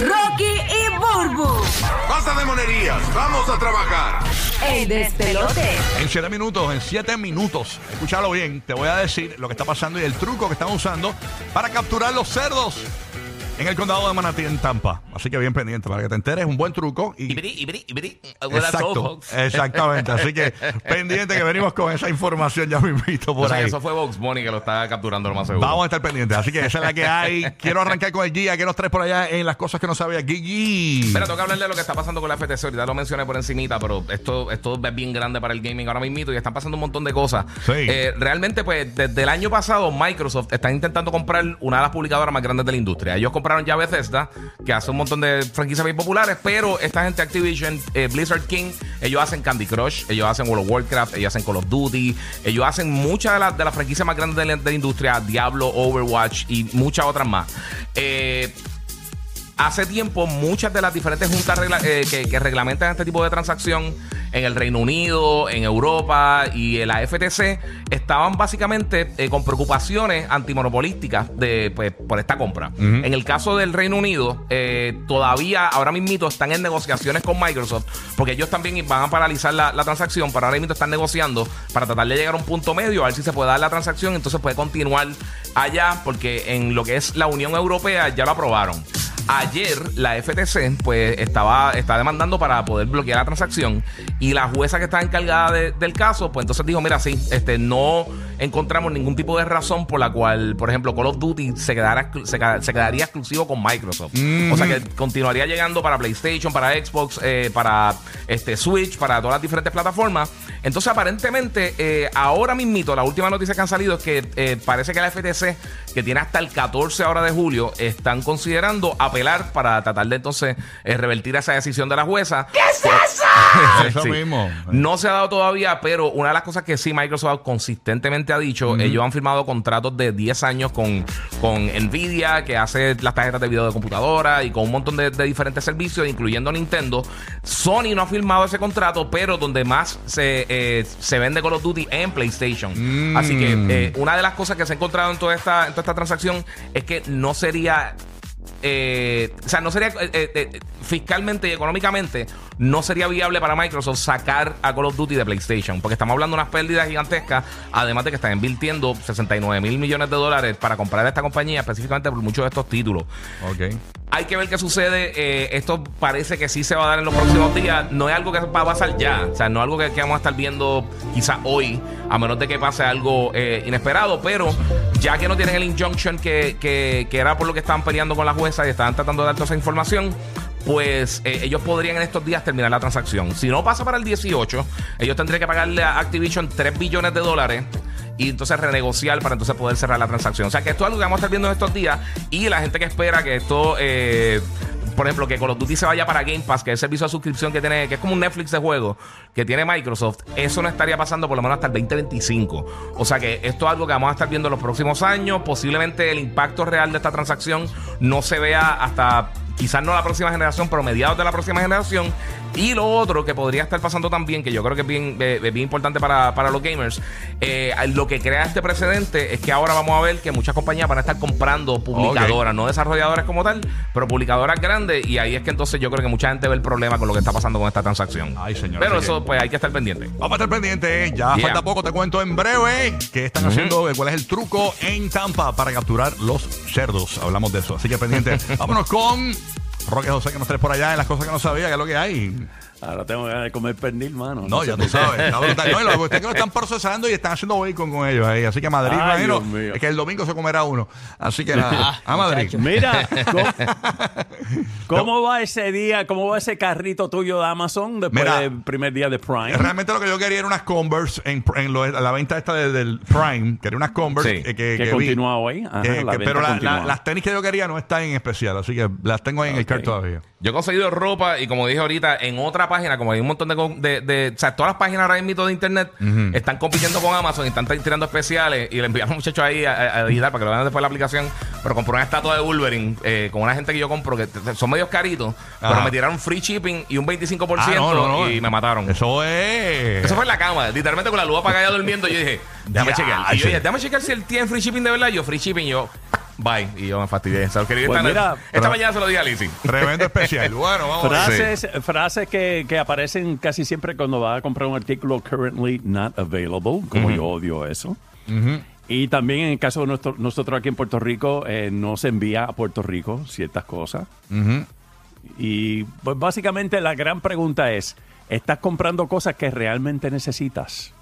Rocky y Burbu. Basta de monerías, vamos a trabajar. El despelote. En 7 minutos, en 7 minutos, escúchalo bien, te voy a decir lo que está pasando y el truco que están usando para capturar los cerdos en el condado de Manatí, en Tampa. Así que bien pendiente para que te enteres, un buen truco. Y. Well, that's all, exacto, exactamente. Así que pendiente que venimos con esa información, ya me invito por O sea, ahí. eso fue Vox Bunny que lo está capturando lo más seguro. Vamos a estar pendientes, así que esa es la que hay. Quiero arrancar con el guía que nos trae por allá en las cosas que no sabía. Gigi. Pero tengo que hablarle de lo que está pasando con la FTC. Ahorita lo mencioné por encimita, pero esto, esto es bien grande para el gaming ahora mismo y están pasando un montón de cosas. Sí. Eh, realmente, pues, desde el año pasado, Microsoft está intentando comprar una de las publicadoras más grandes de la industria. Ellos compraron ya Bethesda, que hace un montón de franquicias bien populares, pero esta gente Activision, eh, Blizzard King, ellos hacen Candy Crush, ellos hacen World of Warcraft, ellos hacen Call of Duty, ellos hacen muchas de las de las franquicias más grandes de la, industria, Diablo, Overwatch y muchas otras más. Eh, Hace tiempo, muchas de las diferentes juntas eh, que reglamentan este tipo de transacción en el Reino Unido, en Europa y en la FTC estaban básicamente eh, con preocupaciones antimonopolísticas de, pues, por esta compra. En el caso del Reino Unido, eh, todavía ahora mismo están en negociaciones con Microsoft porque ellos también van a paralizar la, la transacción, pero ahora mismo están negociando para tratar de llegar a un punto medio, a ver si se puede dar la transacción, entonces puede continuar allá porque en lo que es la Unión Europea ya lo aprobaron. Ayer la FTC pues estaba demandando para poder bloquear la transacción y la jueza que está encargada de- del caso pues entonces dijo mira sí este no encontramos ningún tipo de razón por la cual por ejemplo Call of Duty se quedara se, queda- se quedaría exclusivo con Microsoft o sea que continuaría llegando para PlayStation para Xbox eh, para este Switch para todas las diferentes plataformas entonces aparentemente eh, ahora mismito la última noticia que han salido es que eh, parece que la FTC que tiene hasta el 14 ahora de julio están considerando apelar para tratar de entonces eh, revertir esa decisión de la jueza. ¿Qué es eso? Eso mismo. No se ha dado todavía, pero una de las cosas que sí Microsoft consistentemente ha dicho, ellos han firmado contratos de 10 años con, con Nvidia, que hace las tarjetas de video de computadora y con un montón de, de diferentes servicios, incluyendo Nintendo. Sony no ha firmado ese contrato, pero donde más se, eh, se vende Call of Duty en PlayStation. Así que eh, una de las cosas que se ha encontrado en toda esta, en toda esta transacción es que no sería eh, o sea, no sería eh, eh, fiscalmente y económicamente, no sería viable para Microsoft sacar a Call of Duty de PlayStation, porque estamos hablando de unas pérdidas gigantescas, además de que están invirtiendo 69 mil millones de dólares para comprar esta compañía, específicamente por muchos de estos títulos. Ok. Hay que ver qué sucede. eh, esto parece que sí se va a dar en los próximos días. No es algo que va a pasar ya. O sea, no es algo que, que vamos a estar viendo quizá hoy, a menos de que pase algo eh, inesperado. Pero ya que no tienen el injunction que, que, era por lo que estaban peleando con la jueza y estaban tratando de dar toda esa información. Pues eh, ellos podrían en estos días terminar la transacción. Si no pasa para el 18, ellos tendrían que pagarle a Activision 3 billones de dólares y entonces renegociar para entonces poder cerrar la transacción. O sea que esto es algo que vamos a estar viendo en estos días y la gente que espera que esto, eh, por ejemplo, que Call of Duty se vaya para Game Pass, que es el servicio de suscripción que tiene, que es como un Netflix de juegos que tiene Microsoft, eso no estaría pasando por lo menos hasta el 2025. O sea que esto es algo que vamos a estar viendo en los próximos años. Posiblemente el impacto real de esta transacción no se vea hasta quizás no la próxima generación, pero mediados de la próxima generación. Y lo otro que podría estar pasando también, que yo creo que es bien, eh, es bien importante para, para los gamers, eh, lo que crea este precedente es que ahora vamos a ver que muchas compañías van a estar comprando publicadoras, no desarrolladores como tal, pero publicadoras grandes. Y ahí es que entonces yo creo que mucha gente ve el problema con lo que está pasando con esta transacción. Ay, señor, Pero eso, que- pues hay que estar pendiente. Vamos a estar pendientes, ya Yeah. falta poco, te cuento en breve qué están haciendo, cuál es el truco en Tampa para capturar los cerdos. Hablamos de eso, así que pendiente. Vámonos con Roque José que nos trae por allá en las cosas que no sabía, que es lo que hay. Ahora tengo ganas de comer pernil, mano. No, ya tú sabes. está brutal. No, y lo que que lo están procesando y están haciendo bacon con ellos ahí. Así que Madrid, Ay, imagino, Dios mío. es que el domingo se comerá uno. Así que nada, a Madrid. Mira, ¿cómo, cómo va ese día? ¿Cómo va ese carrito tuyo de Amazon después Mira, del primer día de Prime? Realmente lo que yo quería era unas Converse en, en lo- la venta esta de- del Prime. Quería unas Converse Sí, eh, que, que continúa hoy. Ajá, Que- la que- pero la- la- las tenis que yo quería no están en especial, así que las tengo ahí en el Ok. cart todavía. Yo he conseguido ropa y como dije ahorita, en otra página, como hay un montón de... de, de- o sea, todas las páginas ahora mismo de internet están compitiendo con Amazon y están tirando especiales y le enviaron a un muchacho ahí a, a- a digitar para que lo vean después de la aplicación. Pero compré una estatua de Wolverine eh, con una gente que yo compro que t- t- son medios caritos, pero Ajá. me tiraron free shipping y un 25% Ah, no, no, no. y me mataron. Eso, Eso es. fue en la cama, literalmente con la luz apagada durmiendo. Yo dije, déjame Ya, chequear. Y che. yo dije, déjame chequear si él tiene free shipping de verdad. Yo, free shipping, yo, Bye. Y yo me fastidié. Quería Pues esta, mira, esta pero- mañana se lo di a Lizzy. Tremendo especial. Bueno, vamos a ver. Frases, frases que, que aparecen casi siempre cuando vas a comprar un artículo currently not available, como yo odio eso. Y también en el caso de nuestro- nosotros aquí en Puerto Rico, eh, no se envía a Puerto Rico ciertas cosas. Y pues básicamente la gran pregunta es, ¿estás comprando cosas que realmente necesitas?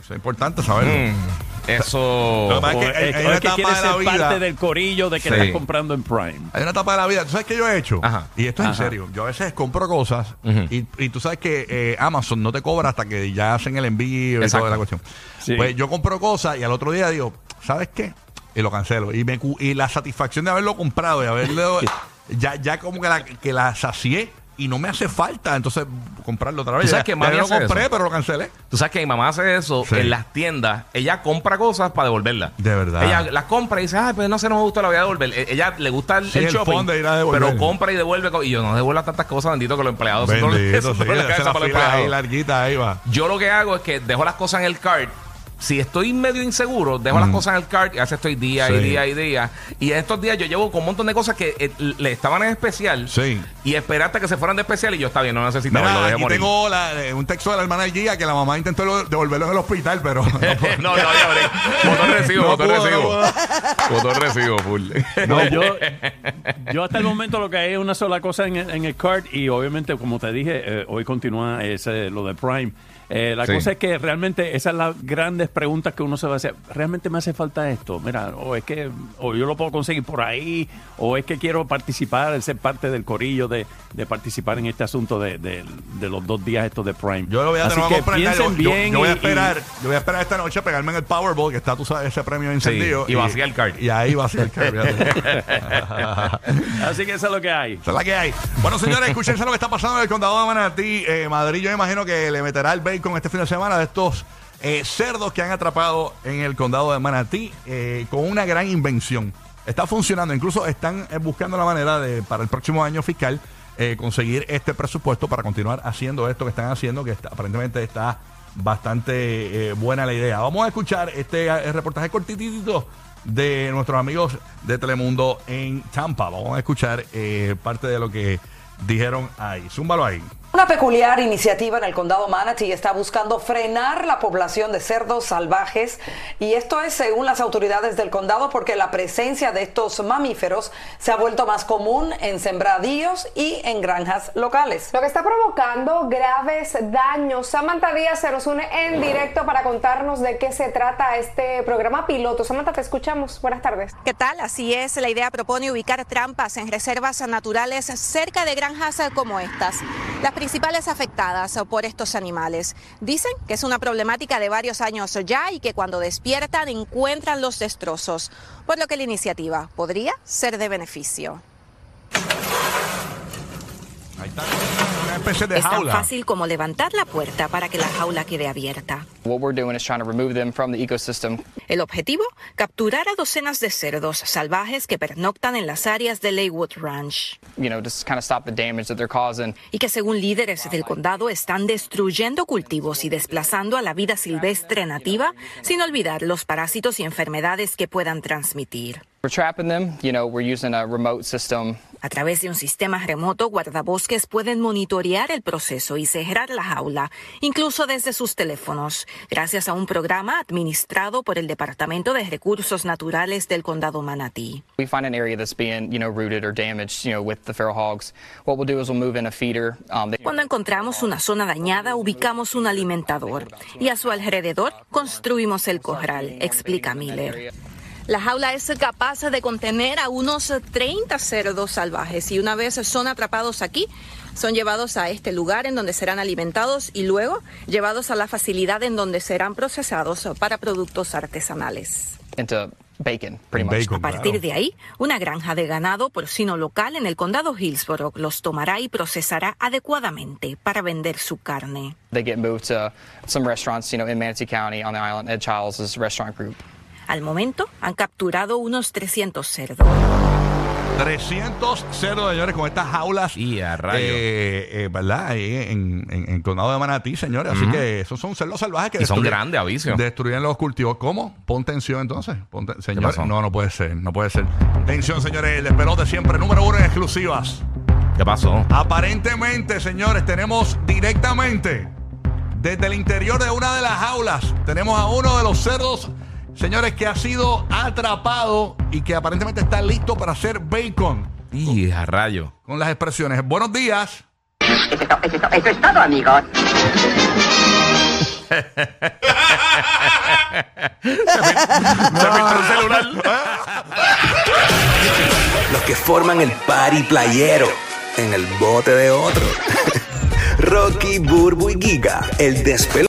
Eso es importante saberlo. Mm, Eso. Lo que pasa ¿O es que hay- es- hay o una que etapa de la vida- parte del corillo de que Sí. estás comprando en Prime? Hay una etapa de la vida. ¿Tú sabes qué yo he hecho? Ajá. Y esto es en serio. Yo a veces compro cosas y, y tú sabes que eh, Amazon no te cobra hasta que ya hacen el envío y Exacto. toda la cuestión. Sí. Pues yo compro cosas y al otro día digo, ¿sabes qué? Y lo cancelo. Y, me, y la satisfacción de haberlo comprado y haberlo... ya, ya como que la, que la sacié y no me hace falta entonces comprarlo otra vez. ¿Tú sabes que ya lo compré, eso? pero lo cancelé. Tú sabes que mi mamá hace eso Sí. en las tiendas. Ella compra cosas para devolverlas. De verdad. Ella las compra y dice, ay, pues no sé, no me gusta, la voy a devolver. E- Ella le gusta el, Sí, el shopping, de ir a pero compra y devuelve. Y yo no devuelvo tantas cosas, bendito que los empleados Bendito, son sí, hace cabeza la para los fila ahí empleados. larguita, ahí va. Yo lo que hago es que dejo las cosas en el cart. Si estoy medio inseguro, dejo las cosas en el cart y a veces estoy día y día y día. Y en estos días yo llevo con un montón de cosas que eh, le estaban en especial. Sí. Y esperaste que se fueran de especial y yo está bien, no necesitaba. Mira, lo dejé aquí morir. tengo la- eh, un texto de la hermana del Giga que la mamá intentó lo- devolverlo en el hospital, pero no, no, no. Botón recibo, No botón pudo, no recibo. Botón recibo, full. No, yo, yo hasta el momento lo que hay es una sola cosa en el, en el cart y obviamente, como te dije, eh, hoy continúa ese, lo de Prime. Eh, la Sí. cosa es que realmente esas son las grandes preguntas que uno se va a hacer. ¿Realmente me hace falta esto? Mira, o es que o yo lo puedo conseguir por ahí, o es que quiero participar, ser parte del corillo de, de participar en este asunto de, de- de los dos días estos de Prime. Yo lo voy a Así que comprar. Yo, bien yo voy a y- esperar, yo voy a esperar esta noche a pegarme en el Powerball, que está, tú sabes, ese premio encendido. y vacía el cart. Y ahí vacía el y- así que eso es lo que hay. Esa es la que hay. Bueno, señores, escúchense lo que está pasando en el condado de Manatí. Eh, Madrid, yo imagino que le meterá el bacon este fin de semana de estos eh, cerdos que han atrapado en el condado de Manatí eh, con una gran invención. Está funcionando, incluso están eh, buscando la manera de, para el próximo año fiscal, conseguir este presupuesto para continuar haciendo esto que están haciendo, que aparentemente está bastante buena la idea. Vamos a escuchar este reportaje cortitito de nuestros amigos de Telemundo en Tampa. Vamos a escuchar parte de lo que dijeron ahí. Zúmbalo ahí. Una peculiar iniciativa en el condado Manatee está buscando frenar la población de cerdos salvajes y esto es según las autoridades del condado porque la presencia de estos mamíferos se ha vuelto más común en sembradíos y en granjas locales. Lo que está provocando graves daños. Samantha Díaz se nos une en directo para contarnos de qué se trata este programa piloto. Samantha, te escuchamos. Buenas tardes. ¿Qué tal? Así es, la idea propone ubicar trampas en reservas naturales cerca de granjas como estas, las principales afectadas por estos animales. Dicen que es una problemática de varios años ya y que cuando despiertan encuentran los destrozos, por lo que la iniciativa podría ser de beneficio. Una especie de Es tan jaula. fácil como levantar la puerta para que la jaula quede abierta. What we're doing is trying to remove them from the ecosystem. El objetivo, capturar a docenas de cerdos salvajes que pernoctan en las áreas de Leywood Ranch. You know, just kind of stop the damage that they're causing. y que según líderes del condado están destruyendo cultivos y desplazando a la vida silvestre nativa, sin olvidar los parásitos y enfermedades que puedan transmitir. We're trapping them. You know, we're using a remote system. A través de un sistema remoto, guardabosques pueden monitorear el proceso y cerrar la jaula, incluso desde sus teléfonos, gracias a un programa administrado por el Departamento de Recursos Naturales del Condado Manatee. We find an area that's being, you know, rooted or damaged, you know, with the feral hogs. What we'll do is we'll move in a feeder. Um, they- Cuando encontramos una zona dañada, ubicamos un alimentador y a su alrededor construimos el corral, explica Miller. La jaula es capaz de contener a unos 30 cerdos salvajes y una vez son atrapados aquí, son llevados a este lugar en donde serán alimentados y luego llevados a la facilidad en donde serán procesados para productos artesanales. into bacon, pretty En much. bacon, A partir claro. de ahí, una granja de ganado porcino local en el condado Hillsborough los tomará y procesará adecuadamente para vender su carne. They get moved to some restaurants, you know, in Manatee County on the island. Ed Childs' restaurant group. Al momento han capturado unos 300 cerdos. 300 cerdos, señores, con estas jaulas. Y a rayos. eh, eh, ¿Verdad? Ahí en, en, condado de Manatí, señores. Así que esos son cerdos salvajes que Y son destruyen- grandes, aviso. Destruyen los cultivos. ¿Cómo? Pon tensión entonces. Pon te- señores, no, no puede ser. No puede ser. Tensión, señores. El despelote siempre número uno en exclusivas. ¿Qué pasó? Aparentemente, señores, tenemos directamente desde el interior de una de las jaulas, tenemos a uno de los cerdos, señores, que ha sido atrapado y que aparentemente está listo para hacer bacon. Y a rayo. Con las expresiones. Buenos días. Eso es, to- eso es to- eso es todo, amigos. Se pintó el celular. Los que forman el party playero en el bote de otro. Rocky, Burbu y Giga, el despelote.